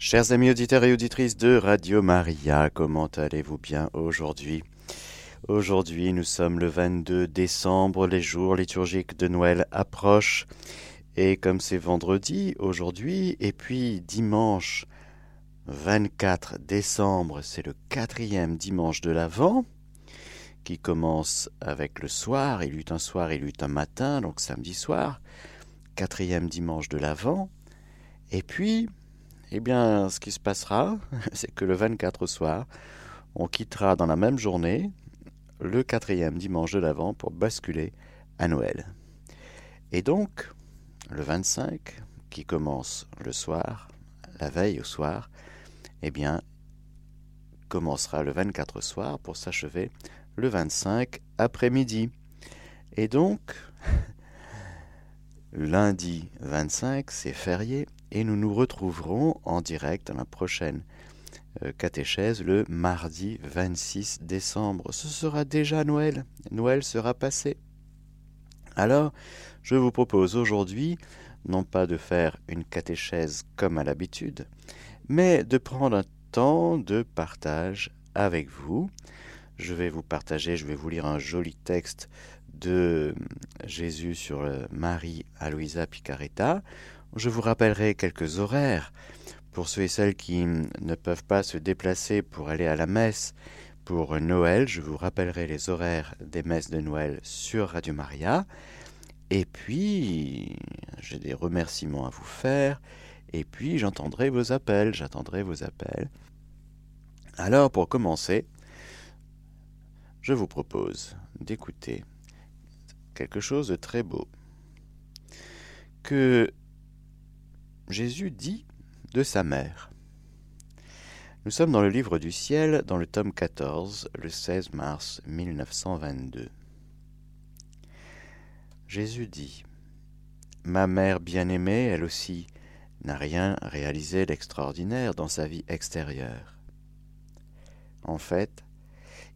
Chers amis auditeurs et auditrices de Radio Maria, comment allez-vous bien aujourd'hui? Aujourd'hui, nous sommes le 22 décembre, les jours liturgiques de Noël approchent. Et comme c'est vendredi aujourd'hui, et puis dimanche 24 décembre, c'est le quatrième dimanche de l'Avent, qui commence avec le soir, il eut un soir, il eut un matin, donc samedi soir, quatrième dimanche de l'Avent. Et puis, eh bien, ce qui se passera, c'est que le 24 soir, on quittera dans la même journée le quatrième dimanche de l'Avent pour basculer à Noël. Et donc, le 25, qui commence le soir, la veille au soir, eh bien, commencera le 24 soir pour s'achever le 25 après-midi. Et donc, lundi 25, c'est férié, et nous nous retrouverons en direct dans la prochaine euh, catéchèse le mardi 26 décembre. Ce sera déjà Noël. Noël sera passé. Alors, je vous propose aujourd'hui non pas de faire une catéchèse comme à l'habitude, mais de prendre un temps de partage avec vous. Je vais vous partager, je vais vous lire un joli texte de Jésus sur Marie à Louisa Picaretta. Je vous rappellerai quelques horaires pour ceux et celles qui ne peuvent pas se déplacer pour aller à la messe pour Noël, je vous rappellerai les horaires des messes de Noël sur Radio Maria. Et puis, j'ai des remerciements à vous faire. Et puis, j'entendrai vos appels. J'attendrai vos appels. Alors, pour commencer, je vous propose d'écouter quelque chose de très beau que Jésus dit de sa mère. Nous sommes dans le livre du ciel, dans le tome 14, le 16 mars 1922. Jésus dit Ma mère bien-aimée, elle aussi, n'a rien réalisé d'extraordinaire dans sa vie extérieure. En fait,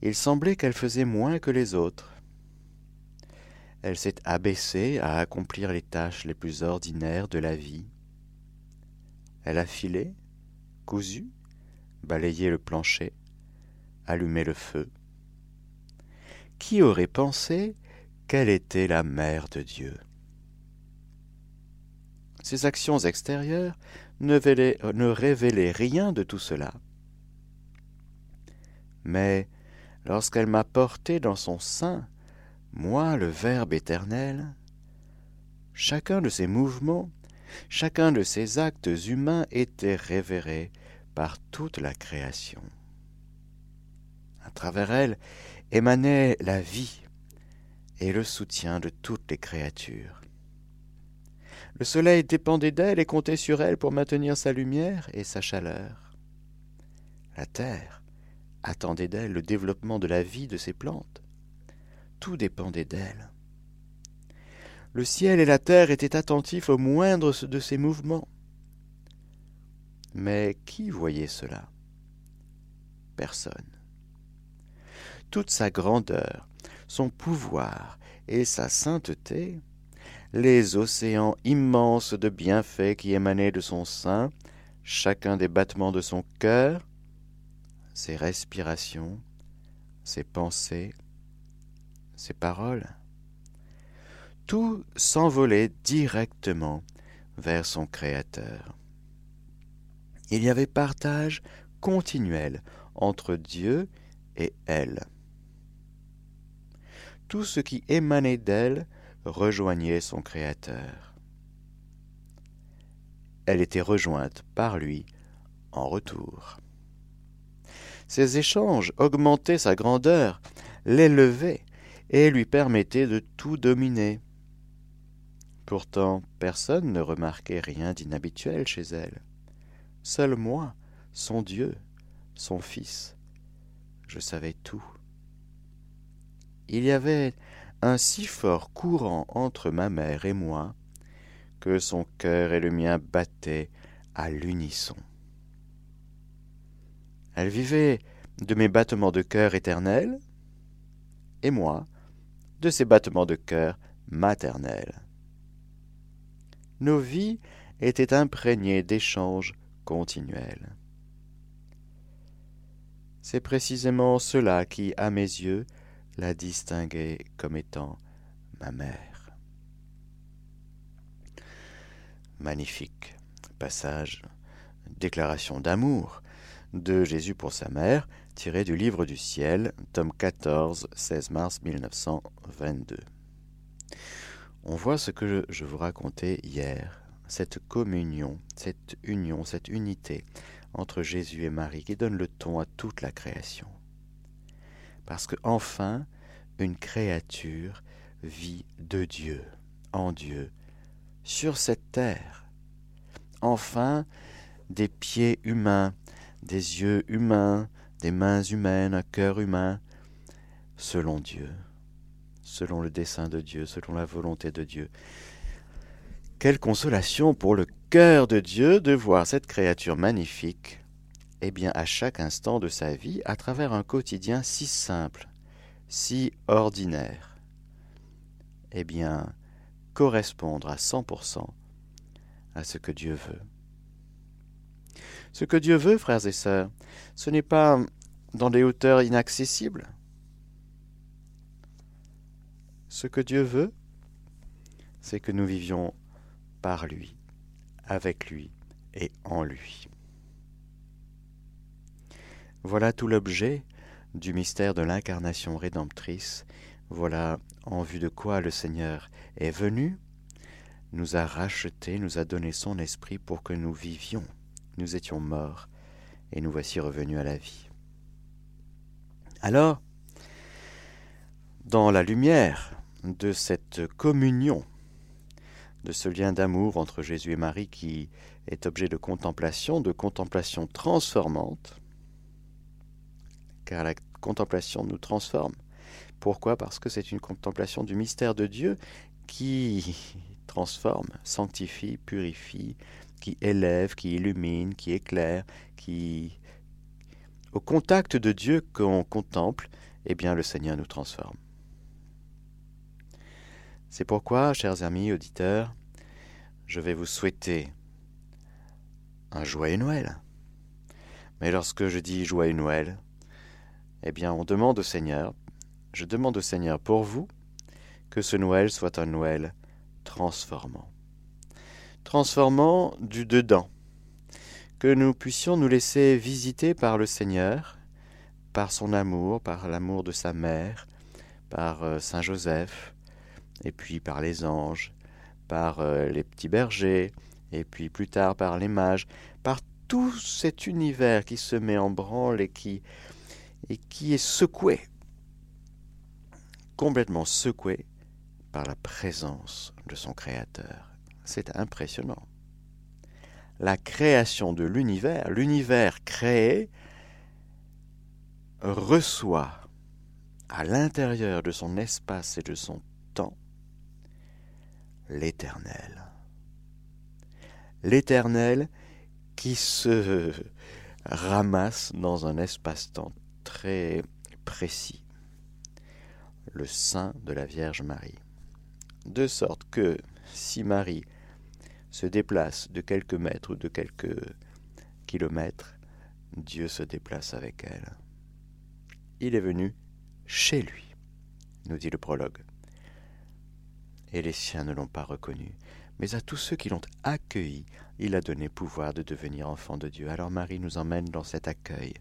il semblait qu'elle faisait moins que les autres. Elle s'est abaissée à accomplir les tâches les plus ordinaires de la vie, elle a filé, cousu, balayé le plancher, allumé le feu. Qui aurait pensé qu'elle était la mère de Dieu? Ses actions extérieures ne, ne révélaient rien de tout cela. Mais lorsqu'elle m'a porté dans son sein, moi le Verbe éternel, chacun de ses mouvements Chacun de ces actes humains était révéré par toute la création. À travers elle émanait la vie et le soutien de toutes les créatures. Le soleil dépendait d'elle et comptait sur elle pour maintenir sa lumière et sa chaleur. La terre attendait d'elle le développement de la vie de ses plantes. Tout dépendait d'elle. Le ciel et la terre étaient attentifs au moindre de ses mouvements. Mais qui voyait cela? Personne. Toute sa grandeur, son pouvoir et sa sainteté, les océans immenses de bienfaits qui émanaient de son sein, chacun des battements de son cœur, ses respirations, ses pensées, ses paroles tout s'envolait directement vers son Créateur. Il y avait partage continuel entre Dieu et elle. Tout ce qui émanait d'elle rejoignait son Créateur. Elle était rejointe par lui en retour. Ces échanges augmentaient sa grandeur, l'élevaient et lui permettaient de tout dominer. Pourtant, personne ne remarquait rien d'inhabituel chez elle. Seul moi, son Dieu, son Fils, je savais tout. Il y avait un si fort courant entre ma mère et moi que son cœur et le mien battaient à l'unisson. Elle vivait de mes battements de cœur éternels, et moi de ses battements de cœur maternels nos vies étaient imprégnées d'échanges continuelle. C'est précisément cela qui, à mes yeux, la distinguait comme étant ma mère. Magnifique passage, déclaration d'amour de Jésus pour sa mère, tiré du livre du ciel, tome 14, 16 mars 1922. On voit ce que je vous racontais hier, cette communion, cette union, cette unité entre Jésus et Marie qui donne le ton à toute la création. Parce que enfin, une créature vit de Dieu, en Dieu, sur cette terre. Enfin, des pieds humains, des yeux humains, des mains humaines, un cœur humain, selon Dieu, selon le dessein de Dieu, selon la volonté de Dieu. Quelle consolation pour le cœur de Dieu de voir cette créature magnifique, eh bien à chaque instant de sa vie, à travers un quotidien si simple, si ordinaire, eh bien correspondre à 100% à ce que Dieu veut. Ce que Dieu veut, frères et sœurs, ce n'est pas dans des hauteurs inaccessibles. Ce que Dieu veut, c'est que nous vivions par lui, avec lui et en lui. Voilà tout l'objet du mystère de l'incarnation rédemptrice. Voilà en vue de quoi le Seigneur est venu, nous a rachetés, nous a donné son esprit pour que nous vivions. Nous étions morts et nous voici revenus à la vie. Alors, dans la lumière de cette communion de ce lien d'amour entre Jésus et Marie qui est objet de contemplation, de contemplation transformante, car la contemplation nous transforme. Pourquoi? Parce que c'est une contemplation du mystère de Dieu qui transforme, sanctifie, purifie, qui élève, qui illumine, qui éclaire, qui... Au contact de Dieu qu'on contemple, eh bien le Seigneur nous transforme. C'est pourquoi, chers amis auditeurs, je vais vous souhaiter un joyeux Noël. Mais lorsque je dis joyeux Noël, eh bien on demande au Seigneur, je demande au Seigneur pour vous, que ce Noël soit un Noël transformant. Transformant du dedans, que nous puissions nous laisser visiter par le Seigneur, par son amour, par l'amour de sa mère, par euh, Saint Joseph, et puis par les anges, par euh, les petits bergers, et puis plus tard par les mages, par tout cet univers qui se met en branle et qui, et qui est secoué, complètement secoué par la présence de son Créateur. C'est impressionnant. La création de l'univers, l'univers créé, reçoit à l'intérieur de son espace et de son l'Éternel. L'Éternel qui se ramasse dans un espace-temps très précis, le sein de la Vierge Marie. De sorte que si Marie se déplace de quelques mètres ou de quelques kilomètres, Dieu se déplace avec elle. Il est venu chez lui, nous dit le prologue et les siens ne l'ont pas reconnu. Mais à tous ceux qui l'ont accueilli, il a donné pouvoir de devenir enfants de Dieu. Alors Marie nous emmène dans cet accueil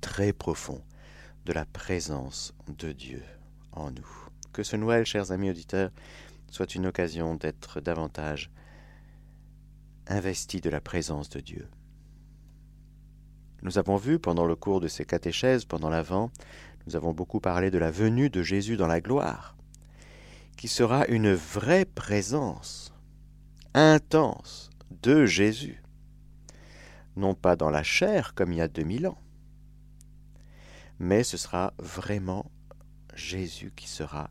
très profond de la présence de Dieu en nous. Que ce Noël, chers amis auditeurs, soit une occasion d'être davantage investis de la présence de Dieu. Nous avons vu pendant le cours de ces catéchèses, pendant l'Avent, nous avons beaucoup parlé de la venue de Jésus dans la gloire qui sera une vraie présence intense de Jésus, non pas dans la chair comme il y a 2000 ans, mais ce sera vraiment Jésus qui sera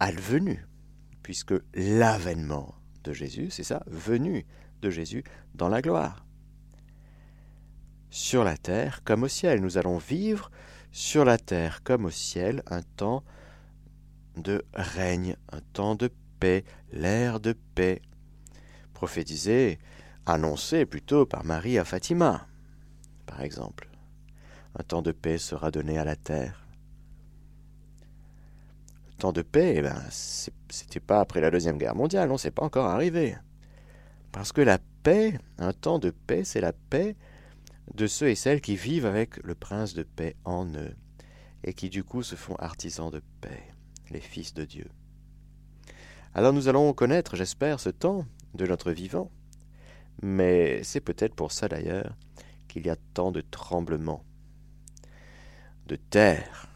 advenu, puisque l'avènement de Jésus, c'est ça, venu de Jésus dans la gloire. Sur la terre comme au ciel, nous allons vivre sur la terre comme au ciel un temps de règne, un temps de paix, l'ère de paix, prophétisé annoncé plutôt par Marie à Fatima, par exemple. Un temps de paix sera donné à la terre. Le temps de paix, eh ben, pas après la Deuxième Guerre mondiale, non, c'est pas encore arrivé. Parce que la paix, un temps de paix, c'est la paix de ceux et celles qui vivent avec le prince de paix en eux, et qui du coup se font artisans de paix, les fils de Dieu. Alors nous allons connaître, j'espère, ce temps de notre vivant, mais c'est peut-être pour ça d'ailleurs qu'il y a tant de tremblements, de terre,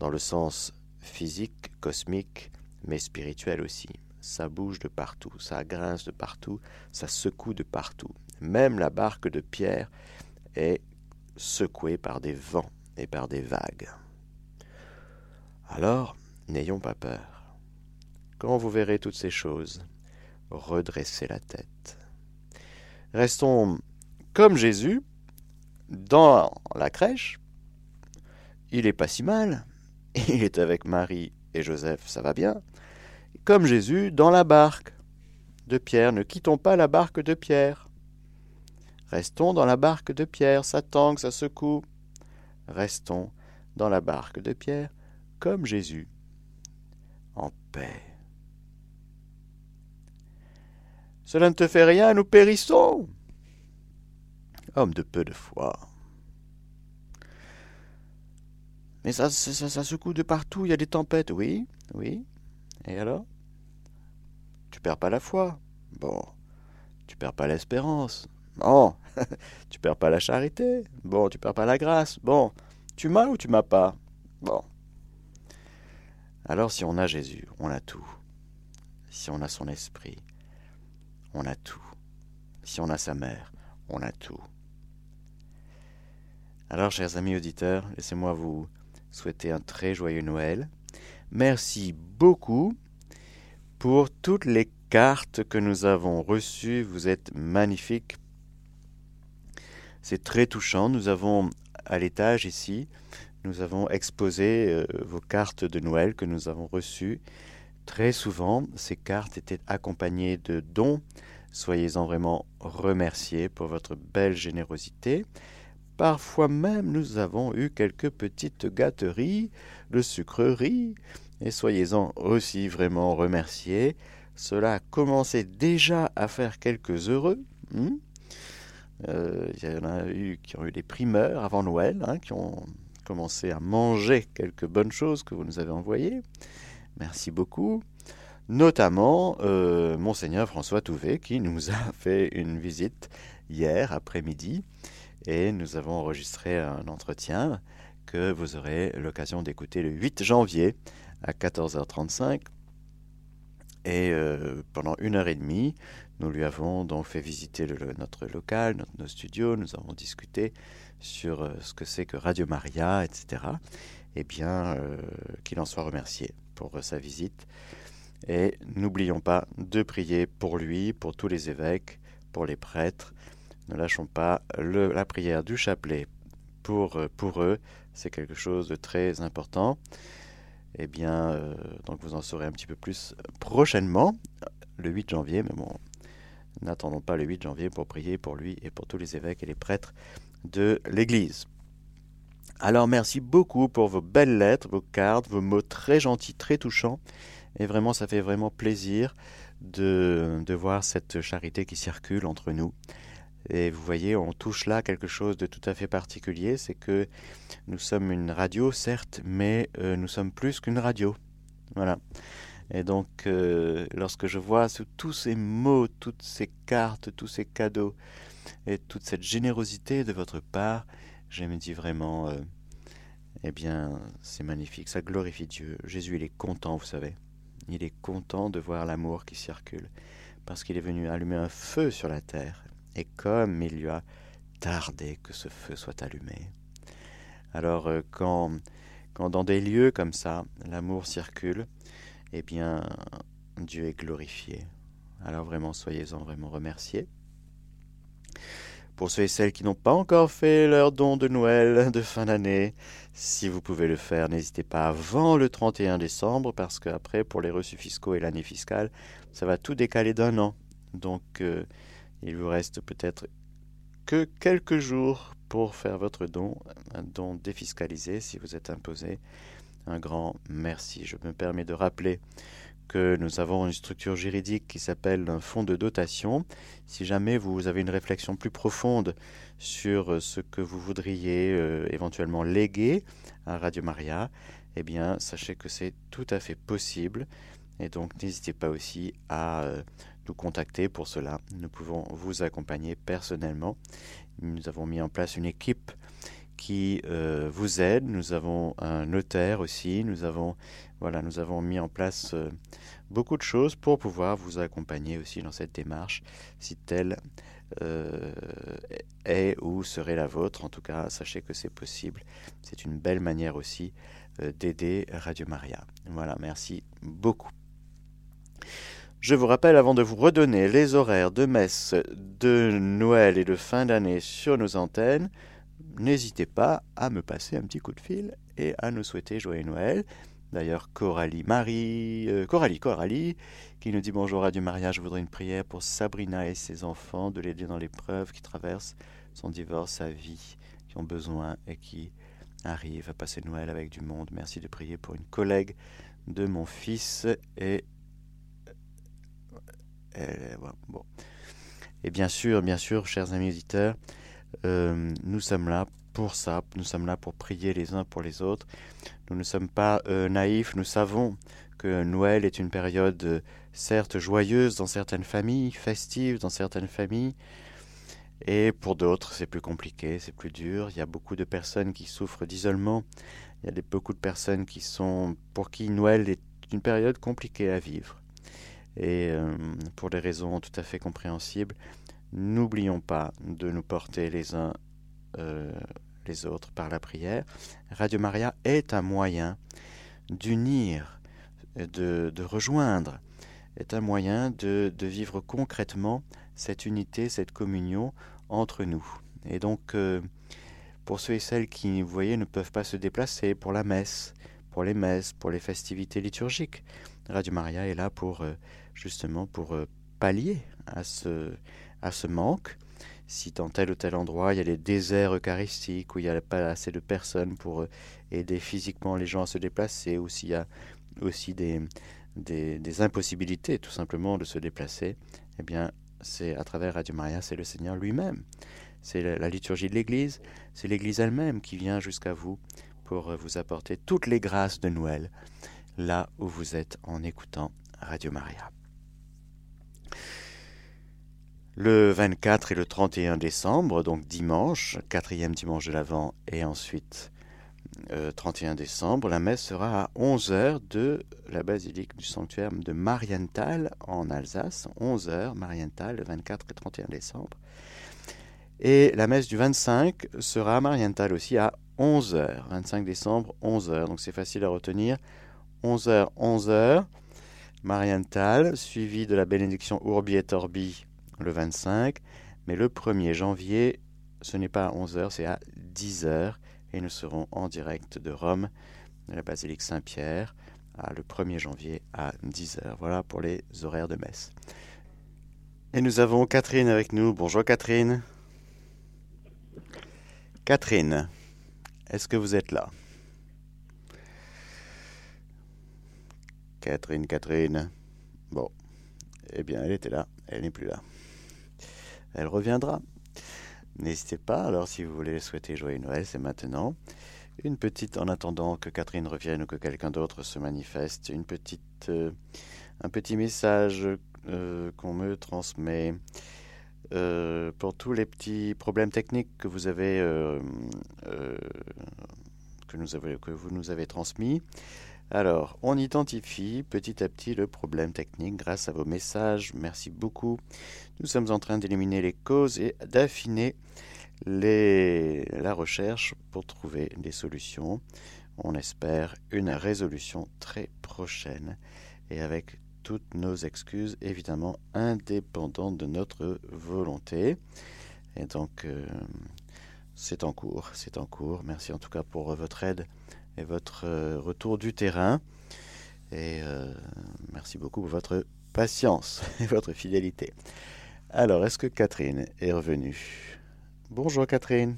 dans le sens physique, cosmique, mais spirituel aussi. Ça bouge de partout, ça grince de partout, ça secoue de partout. Même la barque de Pierre est secouée par des vents et par des vagues. Alors, n'ayons pas peur. Quand vous verrez toutes ces choses, redressez la tête. Restons comme Jésus dans la crèche. Il est pas si mal. Il est avec Marie et Joseph, ça va bien. Comme Jésus dans la barque de Pierre. Ne quittons pas la barque de Pierre. Restons dans la barque de Pierre, ça tangue, ça secoue. Restons dans la barque de Pierre, comme Jésus, en paix. Cela ne te fait rien, nous périssons. Homme de peu de foi. Mais ça, ça, secoue de partout, il y a des tempêtes, oui, oui. Et alors? Tu perds pas la foi. Bon. Tu perds pas l'espérance. Bon, tu perds pas la charité. Bon, tu perds pas la grâce. Bon, tu m'as ou tu m'as pas? Bon. Alors si on a Jésus, on a tout. Si on a son esprit, on a tout. Si on a sa mère, on a tout. Alors, chers amis auditeurs, laissez-moi vous souhaiter un très joyeux Noël. Merci beaucoup pour toutes les cartes que nous avons reçues. Vous êtes magnifiques. C'est très touchant. Nous avons à l'étage ici, nous avons exposé euh, vos cartes de Noël que nous avons reçues. Très souvent, ces cartes étaient accompagnées de dons. Soyez-en vraiment remerciés pour votre belle générosité. Parfois même, nous avons eu quelques petites gâteries, de sucreries, et soyez-en aussi vraiment remerciés. Cela a commencé déjà à faire quelques heureux. Hmm? Euh, il y en a eu qui ont eu des primeurs avant Noël, hein, qui ont commencé à manger quelques bonnes choses que vous nous avez envoyées. Merci beaucoup. Notamment euh, Monseigneur François Touvet qui nous a fait une visite hier après-midi et nous avons enregistré un entretien que vous aurez l'occasion d'écouter le 8 janvier à 14h35. Et euh, pendant une heure et demie, nous lui avons donc fait visiter notre local, nos studios, nous avons discuté sur euh, ce que c'est que Radio Maria, etc. Eh bien, euh, qu'il en soit remercié pour sa visite. Et n'oublions pas de prier pour lui, pour tous les évêques, pour les prêtres. Ne lâchons pas la prière du chapelet pour, pour eux. C'est quelque chose de très important. Eh bien, donc vous en saurez un petit peu plus prochainement, le 8 janvier, mais bon, N'attendons pas le 8 janvier pour prier pour lui et pour tous les évêques et les prêtres de l'Église. Alors merci beaucoup pour vos belles lettres, vos cartes, vos mots très gentils, très touchants. Et vraiment, ça fait vraiment plaisir de, de voir cette charité qui circule entre nous. Et vous voyez, on touche là quelque chose de tout à fait particulier, c'est que nous sommes une radio, certes, mais euh, nous sommes plus qu'une radio. Voilà. Et donc, euh, lorsque je vois tous ces mots, toutes ces cartes, tous ces cadeaux et toute cette générosité de votre part, je me dis vraiment, euh, eh bien, c'est magnifique, ça glorifie Dieu. Jésus, il est content, vous savez. Il est content de voir l'amour qui circule, parce qu'il est venu allumer un feu sur la terre. Et comme il lui a tardé que ce feu soit allumé. Alors, euh, quand, quand dans des lieux comme ça, l'amour circule, eh bien, Dieu est glorifié. Alors vraiment, soyez-en vraiment remerciés. Pour ceux et celles qui n'ont pas encore fait leur don de Noël de fin d'année, si vous pouvez le faire, n'hésitez pas avant le 31 décembre, parce qu'après, pour les reçus fiscaux et l'année fiscale, ça va tout décaler d'un an. Donc, euh, Il vous reste peut-être que quelques jours pour faire votre don, un don défiscalisé si vous êtes imposé. Un grand merci. Je me permets de rappeler que nous avons une structure juridique qui s'appelle un fonds de dotation. Si jamais vous avez une réflexion plus profonde sur ce que vous voudriez euh, éventuellement léguer à Radio Maria, eh bien, sachez que c'est tout à fait possible. Et donc, n'hésitez pas aussi à euh, nous contacter pour cela. Nous pouvons vous accompagner personnellement. Nous avons mis en place une équipe qui euh, vous aide. Nous avons un notaire aussi. Nous avons, voilà, nous avons mis en place euh, beaucoup de choses pour pouvoir vous accompagner aussi dans cette démarche, si telle est ou serait la vôtre. En tout cas, sachez que c'est possible. C'est une belle manière aussi d'aider Radio Maria. Voilà, merci beaucoup. Je vous rappelle, avant de vous redonner les horaires de messe de Noël et de fin d'année sur nos antennes, n'hésitez pas à me passer un petit coup de fil et à nous souhaiter joyeux Noël. D'ailleurs, Coralie Marie, euh, Coralie, Coralie, qui nous dit bonjour à du mariage, je voudrais une prière pour Sabrina et ses enfants, de l'aider dans l'épreuve qui traverse son divorce, sa vie, qui ont besoin et qui arrivent à passer Noël avec du monde. Merci de prier pour une collègue de mon fils et bon. Et bien sûr, bien sûr, chers amis auditeurs, euh, nous sommes là pour ça. Nous sommes là pour prier les uns pour les autres. Nous ne sommes pas euh, naïfs. Nous savons que Noël est une période euh, certes joyeuse dans certaines familles, festive dans certaines familles. Et pour d'autres, c'est plus compliqué, c'est plus dur. Il y a beaucoup de personnes qui souffrent d'isolement. Il y a beaucoup de personnes qui sont, pour qui Noël est une période compliquée à vivre et pour des raisons tout à fait compréhensibles, n'oublions pas de nous porter les uns euh, les autres par la prière. Radio Maria est un moyen d'unir, de, de, rejoindre, est un moyen de, de, vivre concrètement cette unité, cette communion entre nous. Et donc, euh, pour ceux et celles qui, vous voyez, ne peuvent pas se déplacer pour la messe, pour les messes, pour les festivités liturgiques, Radio Maria est là pour justement pour euh, pallier à ce, à ce manque. Si dans tel ou tel endroit il y a des déserts eucharistiques où il n'y a pas assez de personnes pour euh, aider physiquement les gens à se déplacer, ou s'il y a aussi des, impossibilités tout simplement de se déplacer, eh bien c'est à travers Radio Maria, c'est le Seigneur lui-même. C'est la, liturgie de l'Église, c'est l'Église elle-même qui vient jusqu'à vous pour euh, vous apporter toutes les grâces de Noël, là où vous êtes en écoutant Radio Maria. Le 24 et le 31 décembre, donc dimanche, quatrième dimanche de l'Avent, et ensuite 31 euh, décembre, la messe sera à 11h de la basilique du sanctuaire de Marienthal en Alsace. 11h, Marienthal, le 24 et 31 décembre. Et la messe du 25 sera à Marienthal aussi à 11h, 25 décembre, 11h. Donc c'est facile à retenir. 11h, 11h, Marienthal, suivi de la bénédiction Urbi et Orbi le 25, mais le 1er janvier, ce n'est pas à 11h, c'est à 10h, et nous serons en direct de Rome, de la basilique Saint-Pierre, le 1er janvier à 10h. Voilà pour les horaires de messe. Et nous avons Catherine avec nous. Bonjour Catherine. Catherine, est-ce que vous êtes là? Catherine, Catherine. Bon, eh bien, elle était là, elle n'est plus là elle reviendra. N'hésitez pas, alors si vous voulez souhaiter joyeux Noël, c'est maintenant. Une petite, en attendant que Catherine revienne ou que quelqu'un d'autre se manifeste, une petite, euh, un petit message euh, qu'on me transmet euh, pour tous les petits problèmes techniques que vous nous avez transmis. Alors, on identifie petit à petit le problème technique grâce à vos messages. Merci beaucoup. Nous sommes en train d'éliminer les causes et d'affiner la recherche pour trouver des solutions. On espère une résolution très prochaine et avec toutes nos excuses évidemment indépendantes de notre volonté. Et donc, euh, c'est en cours, c'est en cours. Merci en tout cas pour votre aide et votre euh, retour du terrain. Et euh, merci beaucoup pour votre patience et votre fidélité. Alors, est-ce que Catherine est revenue? Bonjour Catherine.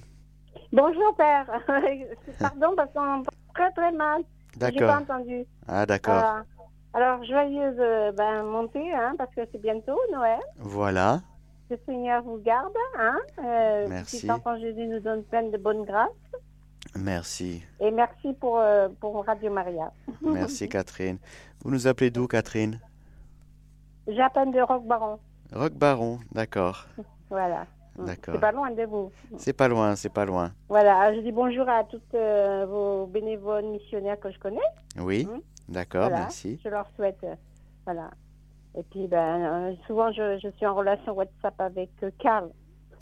Bonjour père. Pardon parce qu'on très très mal. J'ai pas D'accord. entendu. Ah, d'accord. Euh, alors joyeuse ben, montée hein, parce que c'est bientôt Noël. Voilà. Le Seigneur vous garde. Hein. Euh, Merci. Petit enfant Jésus nous donne plein de bonnes grâces. Merci. Et merci pour, euh, pour Radio Maria. Merci Catherine. Vous nous appelez d'où Catherine? J'appelle de Rock Baron. Rock Baron, d'accord. Voilà. D'accord. C'est pas loin de vous. C'est pas loin, c'est pas loin. Voilà. Je dis bonjour à toutes euh, vos bénévoles missionnaires que je connais. Oui, Mhm. d'accord, Voilà. merci. Je leur souhaite. euh, voilà. Et puis, ben, souvent, je, je suis en relation WhatsApp avec Karl.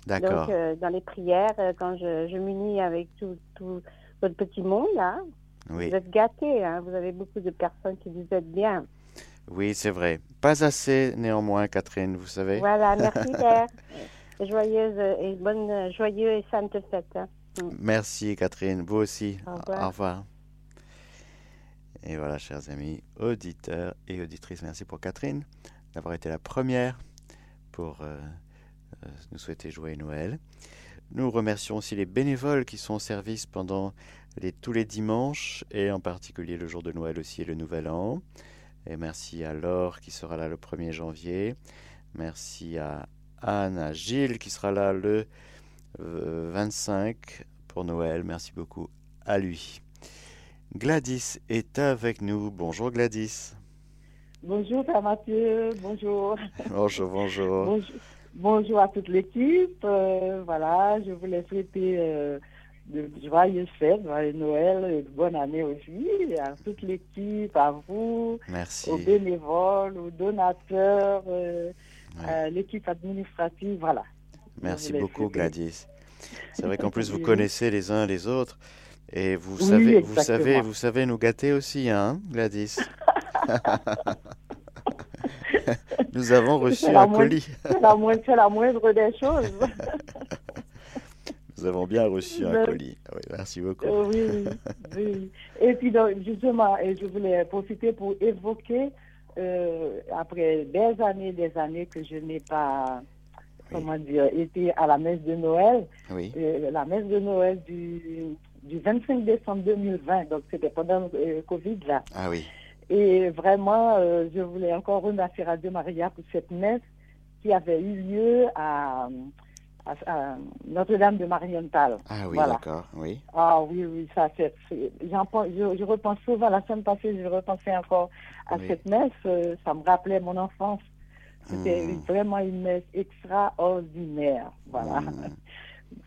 D'accord. Donc, euh, dans les prières, euh, quand je, je m'unis avec tout, tout votre petit monde, là, Oui, vous êtes gâtés. Hein, vous avez beaucoup de personnes qui vous aident bien. oui, c'est vrai. Pas assez néanmoins, Catherine, vous savez. Voilà, merci, Père. Joyeuse et bonne, joyeux et sainte fête. hein. Merci Catherine, vous aussi. Au revoir. Au revoir. Et voilà, chers amis, auditeurs et auditrices, merci pour Catherine d'avoir été la première pour euh, nous souhaiter joyeux Noël. Nous remercions aussi les bénévoles qui sont au service pendant les, tous les dimanches et en particulier le jour de Noël aussi et le Nouvel An. Et merci à Laure qui sera là le 1er janvier. Merci à Anne, à Gilles qui sera là le euh, 25 pour Noël. Merci beaucoup à lui. Gladys est avec nous. Bonjour Gladys. Bonjour Père Mathieu, bonjour. Bonjour, bonjour. bonjour. Bonjour à toute l'équipe. Euh, voilà, je voulais souhaiter euh, de joyeuses fêtes, joyeux Noël et de bonne année aussi à toute l'équipe, à vous, Merci. aux bénévoles, aux donateurs, euh, Ouais. à l'équipe administrative, voilà. Merci beaucoup souhaiter- Gladys. C'est vrai qu'en plus vous connaissez les uns les autres et vous Oui, savez, vous savez, vous savez nous gâter aussi, hein, Gladys? Nous avons reçu un moindre- colis. C'est la, moindre- c'est la moindre des choses. Nous avons bien reçu un colis. Oui, merci beaucoup. Euh, oui, oui. Et puis, donc, justement, je voulais profiter pour évoquer, euh, après des années, des années que je n'ai pas, Oui. comment dire, été à la messe de Noël, Oui, euh, la messe de Noël du, du 25 décembre 2020, donc c'était pendant le Covid, là. ah oui, Et vraiment, euh, je voulais encore remercier Radio Maria pour cette messe qui avait eu lieu à, à- à Notre-Dame de Marienthal. ah oui, Voilà. d'accord, oui, Ah oui, oui, ça c'est. pense- Je, je repense souvent, la semaine passée, je repensais encore à Oui. cette messe. euh, ça me rappelait mon enfance. C'était Hmm. vraiment une messe extraordinaire. Voilà. Mm.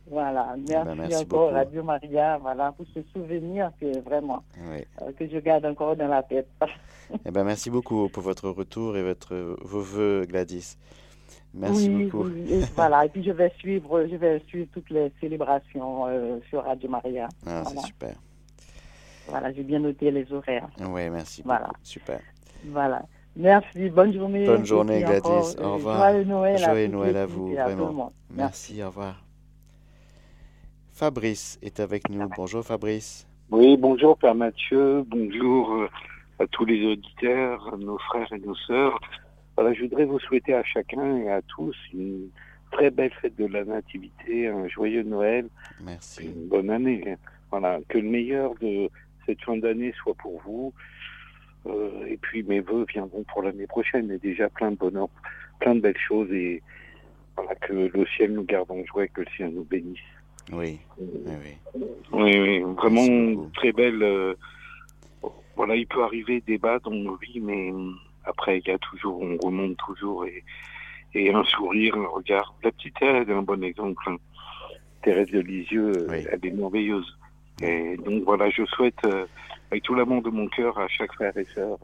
Voilà. Merci, Ben, merci encore, beaucoup. Radio Maria, voilà, pour ce souvenir que vraiment, oui. euh, que je garde encore dans la tête. Eh ben, merci beaucoup pour votre retour et votre, vos voeux, Gladys. Merci oui, beaucoup. oui, et voilà. Et puis je vais suivre, je vais suivre toutes les célébrations euh, sur Radio Maria. Ah, Voilà. c'est super. Voilà, j'ai bien noté les horaires. Oui, merci Voilà. beaucoup. Super. Voilà. Merci, bonne journée. Bonne journée, puis encore, Gladys. Au euh, revoir. Joyeux Noël, Joyeux à, Noël à vous, et à tout vraiment. le monde. Merci, au revoir. Fabrice est avec nous. Bonjour Fabrice. Oui, bonjour Père Mathieu, bonjour euh, à tous les auditeurs, nos frères et nos sœurs. Voilà, je voudrais vous souhaiter à chacun et à tous une très belle fête de la Nativité, un joyeux Noël, et Merci. une bonne année. Voilà, que le meilleur de cette fin d'année soit pour vous. Euh, et puis mes voeux viendront pour l'année prochaine et déjà plein de bonheur, plein de belles choses et voilà, que le ciel nous garde en joie, que le ciel nous bénisse. Oui, oui, oui. Oui, oui, vraiment très belle. euh, voilà, il peut arriver des bas dans nos vies, mais euh, après, il y a toujours, on remonte toujours et, et un sourire, un regard. La petite Thérèse est un bon exemple. hein. Thérèse de Lisieux, euh, Oui. elle est merveilleuse. Et donc voilà, je souhaite, euh, avec tout l'amour de mon cœur, à chaque frère et sœur,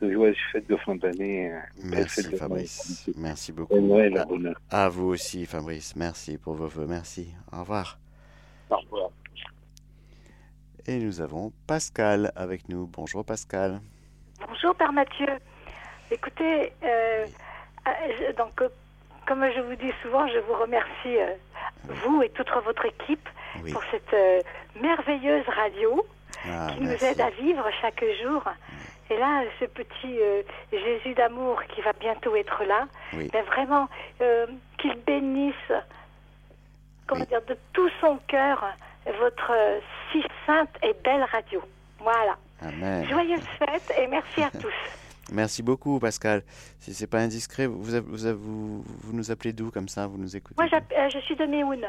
de joyeuses fêtes de fin d'année. euh, Merci de Fabrice. Merci Bon beaucoup. Noël, à À, bonheur. à vous aussi Fabrice. Merci pour vos voeux. Merci. Au revoir. Au revoir. Et nous avons Pascal avec nous. Bonjour Pascal. Bonjour Père Mathieu. Écoutez, euh, euh, je- donc euh, comme je vous dis souvent, je vous remercie euh, vous et toute votre équipe Oui. pour cette euh, merveilleuse radio Ah, qui nous aide à vivre chaque jour. Et là, ce petit euh, Jésus d'amour qui va bientôt être là, Oui. ben vraiment, euh, qu'il bénisse, comment dire, de tout son cœur votre euh, si sainte et belle radio. Voilà. Amen. Joyeuses fêtes et merci à tous. Merci beaucoup, Pascal. Si c'est pas indiscret, vous, vous, vous, vous nous appelez d'où comme ça Vous nous écoutez? Moi, je suis de Méhoun.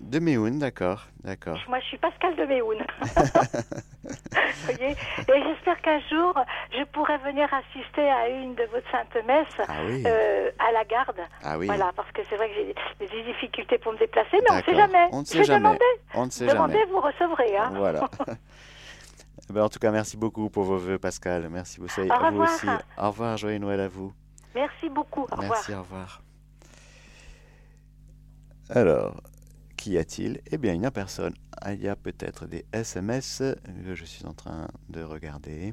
De Méhoun, d'accord, d'accord. Moi, je suis Pascal de Méhoun. voyez Et j'espère qu'un jour, je pourrai venir assister à une de votre saintes messes Ah oui. euh, à la garde. Ah oui. Voilà, parce que c'est vrai que j'ai des- difficultés pour me déplacer, mais on ne sait jamais. On ne Je sait jamais. On ne sait Demandez, jamais. vous recevrez. Hein. Voilà. Eh ben, en tout cas, merci beaucoup pour vos vœux, Pascal. Merci beaucoup. Au à vous revoir. aussi. Au revoir, joyeux Noël à vous. Merci beaucoup. Au revoir. Merci, au revoir. Alors, qu'y a-t-il? Eh bien, il n'y a personne. Ah, Il y a peut-être des SMS que je suis en train de regarder.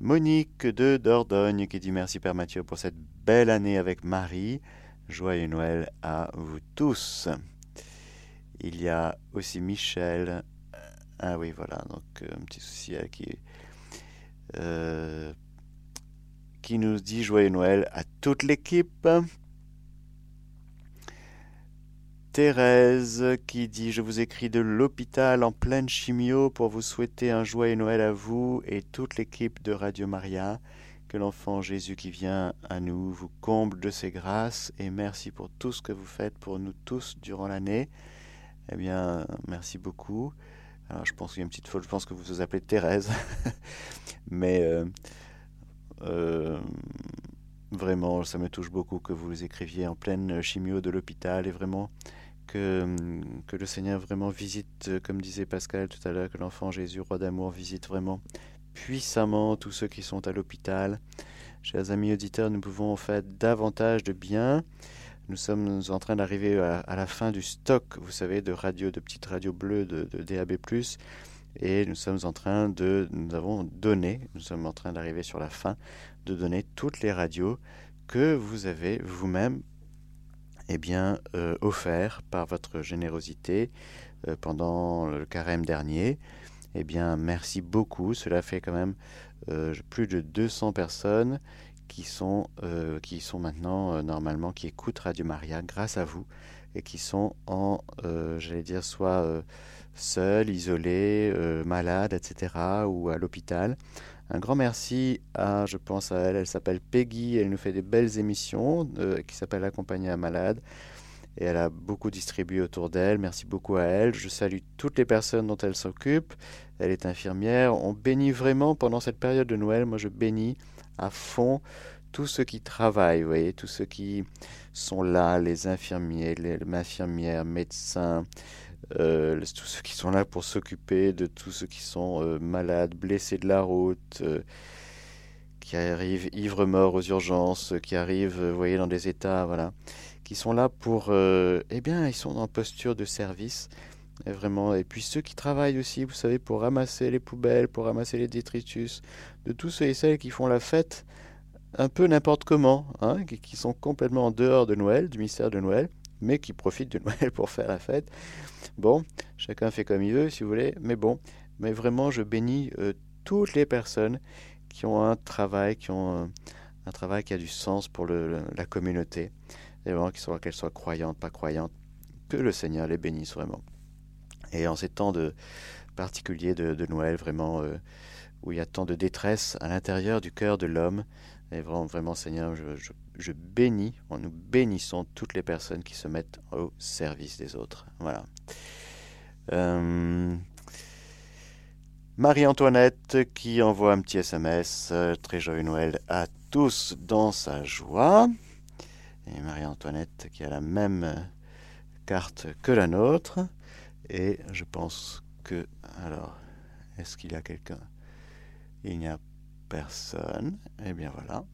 Monique de Dordogne qui dit merci Père Mathieu pour cette belle année avec Marie. Joyeux Noël à vous tous. Il y a aussi Michel. Ah oui, voilà, donc euh, un petit souci qui, euh, qui nous dit Joyeux Noël à toute l'équipe. Thérèse qui dit Je vous écris de l'hôpital en pleine chimio pour vous souhaiter un joyeux Noël à vous et toute l'équipe de Radio Maria. Que l'enfant Jésus qui vient à nous vous comble de ses grâces et merci pour tout ce que vous faites pour nous tous durant l'année. Eh bien, merci beaucoup. Alors, je pense qu'il y a une petite faute, je pense que vous vous appelez Thérèse. Mais euh, euh, vraiment, ça me touche beaucoup que vous écriviez en pleine chimio de l'hôpital et vraiment que, que le Seigneur vraiment visite, euh, comme disait Pascal tout à l'heure, que l'enfant Jésus, roi d'amour, visite vraiment puissamment tous ceux qui sont à l'hôpital. Chers amis auditeurs, nous pouvons faire davantage de bien. Nous sommes en train d'arriver à, à la fin du stock, vous savez, de radio, de petites radios bleues de, de DAB+. Et nous sommes en train de, nous avons donné, nous sommes en train d'arriver sur la fin, de donner toutes les radios que vous avez vous-même eh bien, euh, offert par votre générosité euh, pendant le carême dernier. Eh bien, merci beaucoup. Cela fait quand même euh, plus de 200 personnes qui sont, qui sont maintenant normalement, qui écoutent Radio Maria grâce à vous et qui sont en, j'allais dire, soit seuls, isolés, malades, etc., ou à l'hôpital. Un grand merci à, je pense à elle, elle s'appelle Peggy, elle nous fait des belles émissions euh, qui s'appellent Accompagner un malade et elle a beaucoup distribué autour d'elle. Merci beaucoup à elle. Je salue toutes les personnes dont elle s'occupe. Elle est infirmière. On bénit vraiment pendant cette période de Noël. Moi, je bénis à fond tous ceux qui travaillent, vous voyez, tous ceux qui sont là, les infirmiers, les infirmières, médecins, euh, tous ceux qui sont là pour s'occuper de tous ceux qui sont euh, malades, blessés de la route, euh, qui arrivent ivres morts aux urgences, qui arrivent, voyez, dans des états, voilà, qui sont là pour, eh bien, ils sont en posture de service, vraiment. Et puis ceux qui travaillent aussi, vous savez, pour ramasser les poubelles, pour ramasser les détritus, de tous ceux et celles qui font la fête un peu n'importe comment, hein, qui sont complètement en dehors de Noël, du mystère de Noël, mais qui profitent de Noël pour faire la fête. Bon, chacun fait comme il veut, si vous voulez, mais bon, mais vraiment, je bénis euh, toutes les personnes qui ont un travail, qui ont euh, un travail qui a du sens pour la communauté, et vraiment qu'elles soient, croyantes, pas croyantes, que le Seigneur les bénisse vraiment. Et en ces temps particuliers de, de Noël, vraiment, euh, où il y a tant de détresse à l'intérieur du cœur de l'homme, et vraiment, vraiment Seigneur, je, je- je bénis, nous bénissons toutes les personnes qui se mettent au service des autres. Voilà. Euh, Marie-Antoinette qui envoie un petit SMS, euh, très joyeux Noël à tous dans sa joie. Et Marie-Antoinette qui a la même carte que la nôtre. Et je pense que... Alors, est-ce qu'il y a quelqu'un? Il n'y a personne. Eh bien voilà.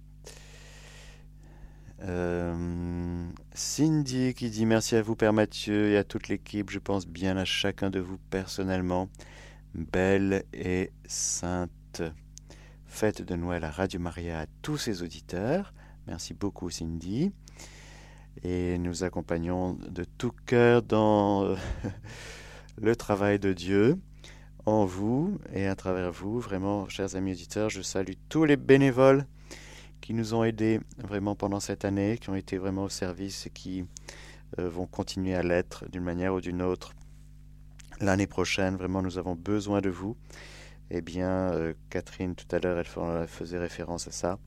Euh, Cindy qui dit merci à vous Père Mathieu et à toute l'équipe. Je pense bien à chacun de vous personnellement. Belle et sainte fête de Noël à Radio Maria à tous ses auditeurs. Merci beaucoup Cindy. Et nous accompagnons de tout cœur dans le travail de Dieu en vous et à travers vous. Vraiment, chers amis auditeurs, je salue tous les bénévoles qui nous ont aidés vraiment pendant cette année, qui ont été vraiment au service et qui euh, vont continuer à l'être d'une manière ou d'une autre l'année prochaine. Vraiment, nous avons besoin de vous. Eh bien, euh, Catherine, tout à l'heure, elle faisait référence à ça.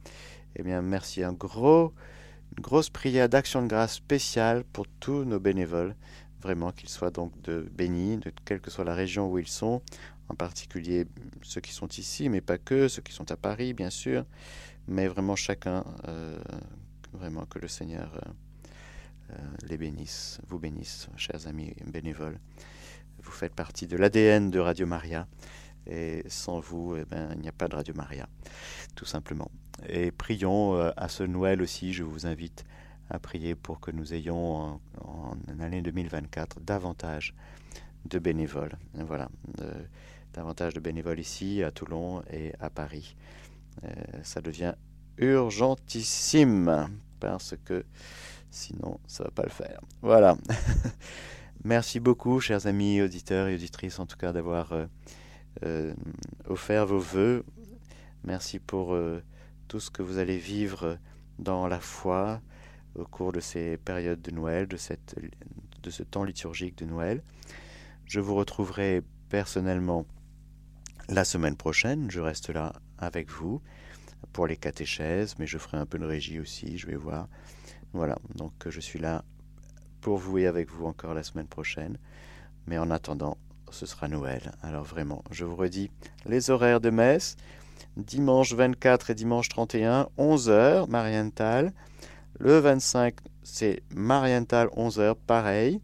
Eh bien, merci. Un gros, une grosse prière d'action de grâce spéciale pour tous nos bénévoles. Vraiment, qu'ils soient donc de bénis, de quelle que soit la région où ils sont, en particulier ceux qui sont ici, mais pas que, ceux qui sont à Paris, bien sûr, mais vraiment chacun, euh, vraiment que le Seigneur euh, les bénisse, vous bénisse, chers amis bénévoles. Vous faites partie de l'ADN de Radio Maria. Et sans vous, eh ben, il n'y a pas de Radio Maria, tout simplement. Et prions euh, à ce Noël aussi, je vous invite à prier pour que nous ayons en, année 2024 davantage de bénévoles. voilà, davantage de bénévoles ici, à Toulon et à Paris. Euh, ça devient urgentissime parce que sinon ça va pas le faire. Voilà. Merci beaucoup, chers amis auditeurs et auditrices, en tout cas d'avoir euh, euh, offert vos voeux. Merci pour tout ce que vous allez vivre dans la foi au cours de ces périodes de Noël, de, cette, de ce temps liturgique de Noël. Je vous retrouverai personnellement la semaine prochaine. Je reste là avec vous pour les catéchèses, mais je ferai un peu de régie aussi, je vais voir. Voilà, donc je suis là pour vous et avec vous encore la semaine prochaine. Mais en attendant, ce sera Noël. Alors vraiment, je vous redis les horaires de messe. Dimanche 24 et dimanche 31, 11h, Marienthal. Le 25, c'est Marienthal, 11h, pareil.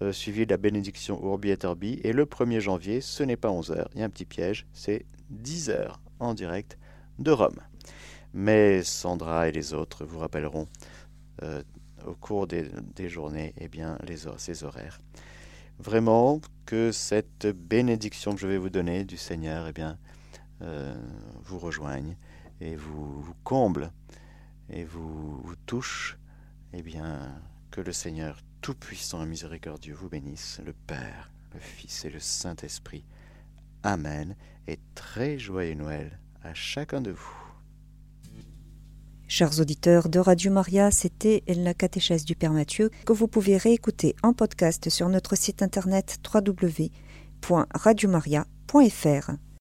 Euh, suivi de la bénédiction Urbi et Orbi. Et le 1er janvier, ce n'est pas 11h, il y a un petit piège, c'est 10h en direct de Rome. Mais Sandra et les autres vous rappelleront euh, au cours des, journées eh bien, les, ces horaires. Vraiment que cette bénédiction que je vais vous donner du Seigneur eh bien, euh, vous rejoigne et vous, vous comble et vous, vous touche. Eh bien, que le Seigneur Tout-Puissant et Miséricordieux vous bénisse, le Père, le Fils et le Saint-Esprit. Amen. Et très joyeux Noël à chacun de vous. Chers auditeurs de Radio Maria, c'était la catéchèse du Père Mathieu que vous pouvez réécouter en podcast sur notre site internet www.radiomaria.fr.